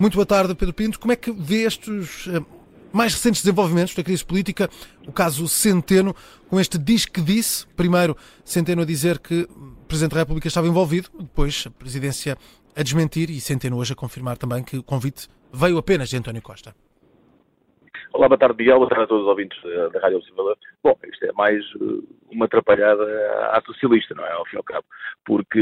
Muito boa tarde, Pedro Pinto. Como é que vê estes uh, mais recentes desenvolvimentos da crise política? O caso Centeno, com este diz que disse. Primeiro, Centeno a dizer que o Presidente da República estava envolvido, depois a Presidência a desmentir e Centeno hoje a confirmar também que o convite veio apenas de António Costa. Olá, boa tarde, Miguel. Boa tarde a todos os ouvintes da Rádio Observador. Bom, isto é mais uh, uma atrapalhada à socialista, não é? Ao fim e ao cabo. Porque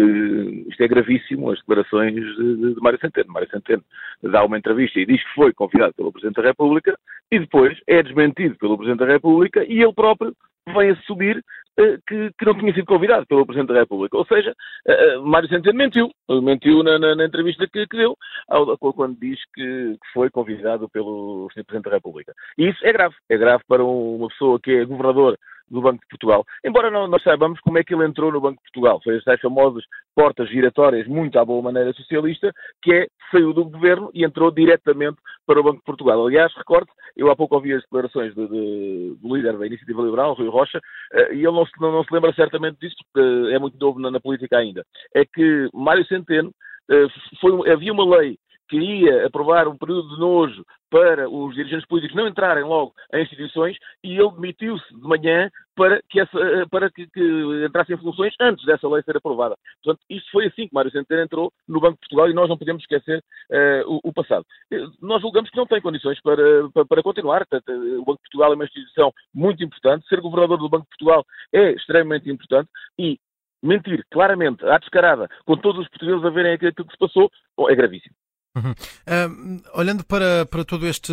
isto é gravíssimo, as declarações de, de Mário Centeno. Mário Centeno dá uma entrevista e diz que foi convidado pelo Presidente da República e depois é desmentido pelo Presidente da República e ele próprio vem assumir uh, que, que, não tinha sido convidado pelo Presidente da República. Ou seja, uh, Mário Centeno mentiu. Mentiu na, na, na entrevista que, que, deu, ao, quando diz que, que, foi convidado pelo. Presidente da República. E isso é grave. É grave para uma pessoa que é governador do Banco de Portugal. Embora não, nós saibamos como é que ele entrou no Banco de Portugal. Foi as famosas portas giratórias, muito à boa maneira socialista, que é, saiu do governo e entrou diretamente para o Banco de Portugal. Aliás, recordo, eu há pouco ouvi as declarações de, de, do líder da Iniciativa Liberal, Rui Rocha, uh, e ele não se, não, não se, lembra certamente disso, porque é muito novo na, na política ainda. É que Mário Centeno, uh, foi, havia uma lei queria aprovar um período de nojo para os dirigentes políticos não entrarem logo em instituições e ele demitiu-se de manhã para que, essa, eh, para que, que entrassem em funções antes dessa lei ser aprovada. Portanto, isto foi assim que Mário Centeno entrou no Banco de Portugal e nós não podemos esquecer uh, o, o, passado. Eh, nós julgamos que não tem condições para, para, para continuar. O Banco de Portugal é uma instituição muito importante. Ser governador do Banco de Portugal é extremamente importante e mentir claramente, à descarada, com todos os portugueses a verem aquilo que se passou, é gravíssimo. Uhum. Uh, olhando para, para todo este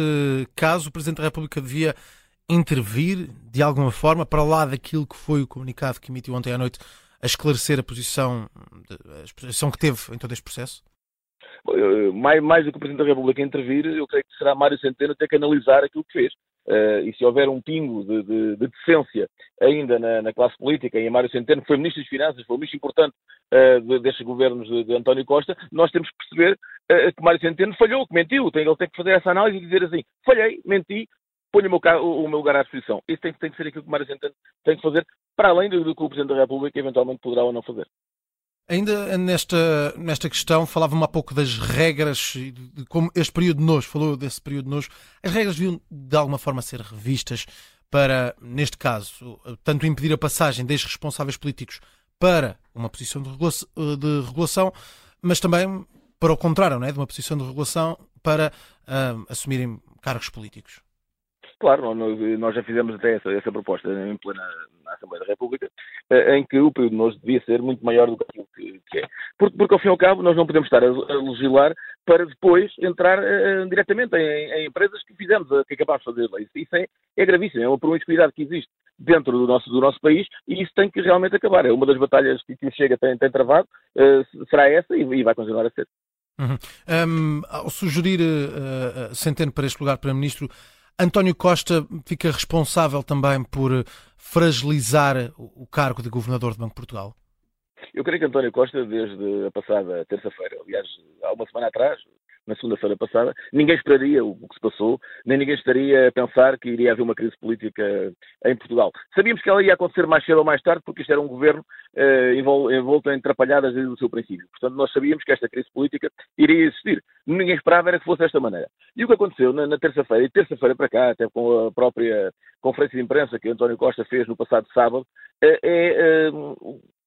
caso, o Presidente da República devia intervir de alguma forma, para lá daquilo que foi o comunicado que emitiu ontem à noite, a esclarecer a posição, a posição que teve em todo este processo? Mais, mais do que o Presidente da República intervir, eu creio que será Mário Centeno ter que analisar aquilo que fez. Uh, e se houver um pingo de, de, de decência ainda na, na, classe política, e a Mário Centeno foi Ministro das Finanças, foi o ministro importante uh, de, destes governos de, de, António Costa, nós temos que perceber uh, que Mário Centeno falhou, que mentiu. Tem, ele tem que fazer essa análise e dizer assim: falhei, menti, ponho o meu, o, o meu lugar à disposição. Isso tem, tem, que ser aquilo que Mário Centeno tem que fazer, para além do, do que o Presidente da República eventualmente poderá ou não fazer. Ainda nesta, nesta questão, falava-me há pouco das regras, de como este período de nojo, falou desse período de nojo, as regras deviam de alguma forma ser revistas para, neste caso, tanto impedir a passagem destes responsáveis políticos para uma posição de regulação, de regulação mas também para o contrário, não é? de uma posição de regulação para uh, assumirem cargos políticos. Claro, nós já fizemos até essa, essa proposta em plena na Assembleia da República, eh, em que o período de nojo devia ser muito maior do que aquilo que, é. Porque, porque, ao fim e ao cabo, nós não podemos estar a, legislar para depois entrar uh, diretamente em, em, empresas que fizemos, que acabámos de fazer Isso, isso é, é gravíssimo, é uma promiscuidade que existe dentro do nosso, do nosso país e isso tem que realmente acabar. É uma das batalhas que, que o Chega tem, tem travado, uh, será essa e, e vai continuar a ser. Uhum. Um, ao sugerir uh, Centeno para este lugar para Ministro, António Costa fica responsável também por fragilizar o cargo de governador do Banco de Portugal? Eu creio que António Costa, desde a passada terça-feira, aliás, há uma semana atrás, na segunda-feira passada, ninguém esperaria o que se passou, nem ninguém estaria a pensar que iria haver uma crise política em Portugal. Sabíamos que ela ia acontecer mais cedo ou mais tarde, porque isto era um governo eh, envolto em atrapalhadas desde o seu princípio. Portanto, nós sabíamos que esta crise política iria existir. Ninguém esperava era que fosse desta maneira. E o que aconteceu na, na terça-feira, e terça-feira para cá, até com a própria conferência de imprensa que António Costa fez no passado sábado, é, é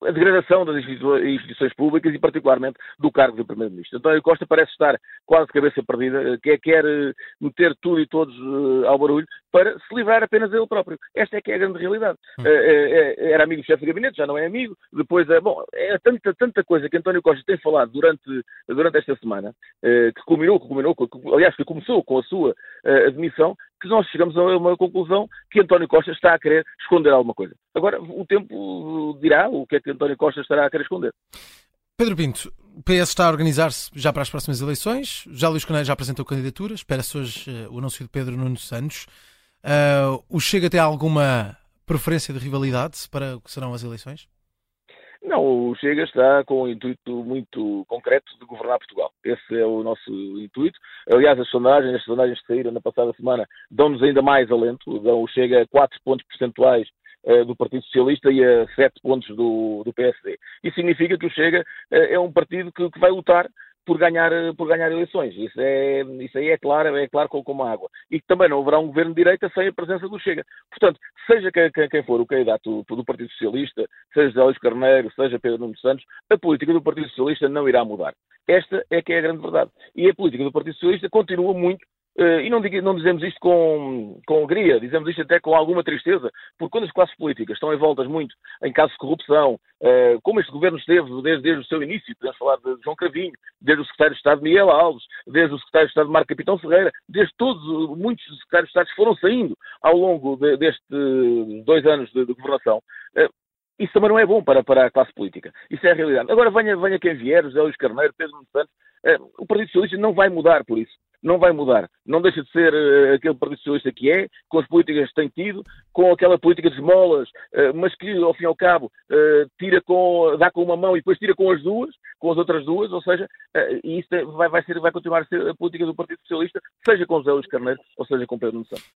a degradação das instituições públicas e, particularmente, do cargo de Primeiro-Ministro. António Costa parece estar quase de cabeça perdida, quer, quer eh, meter tudo e todos uh, ao barulho para se livrar apenas dele próprio. Esta é que é a grande realidade. Hum. Era amigo do chefe de gabinete, já não é amigo. Depois, bom, é tanta, tanta coisa que António Costa tem falado durante, durante esta semana, que culminou, que culminou, aliás, que começou com a sua admissão, que nós chegamos a uma conclusão que António Costa está a querer esconder alguma coisa. Agora, o tempo dirá o que é que António Costa estará a querer esconder. Pedro Pinto, o PS está a organizar-se já para as próximas eleições. Já Luís Coneiro já apresentou candidatura. Espera-se hoje uh, o anúncio de Pedro Nuno Santos. Uh, o Chega tem alguma preferência de rivalidade para o que serão as eleições? Não, o Chega está com um intuito muito concreto de governar Portugal. Esse é o nosso intuito. Aliás, as sondagens, as sondagens que saíram na passada semana, dão-nos ainda mais alento. Dão o Chega a 4 pontos percentuais uh, do Partido Socialista e a 7 pontos do, do PSD. Isso significa que o Chega uh, é um partido que, que vai lutar por ganhar, por ganhar eleições. Isso, é, isso aí é claro, é claro como água. E também não haverá um governo de direita sem a presença do Chega. Portanto, seja quem, quem for o candidato do Partido Socialista, seja José Luís Carneiro, seja Pedro Nuno Santos, a política do Partido Socialista não irá mudar. Esta é que é a grande verdade. E a política do Partido Socialista continua muito e não, não, dizemos isto com, com alegria, dizemos isto até com alguma tristeza, porque quando as classes políticas estão envoltas muito em casos de corrupção, uh, como este governo esteve desde, desde o seu início, podemos falar de João Cravinho, desde o secretário de Estado Miguel Alves, desde o secretário de Estado Marco Capitão Ferreira, desde todos, muitos secretários de Estado que foram saindo ao longo de, destes dois anos de, de governação, uh, isso também não é bom para, para a classe política. Isso é a realidade. Agora venha, venha quem vier, José Luís Carneiro, Pedro Santos, o Partido Socialista não vai mudar por isso não vai mudar. Não deixa de ser uh, aquele Partido Socialista que é, com as políticas que tem tido, com aquela política de esmolas, uh, mas que, ao fim e ao cabo, uh, tira com, dá com uma mão e depois tira com as duas, com as outras duas, ou seja, e isso vai, vai, ser, vai continuar a ser a política do Partido Socialista, seja com José Luís Carneiro ou seja com Pedro Santos.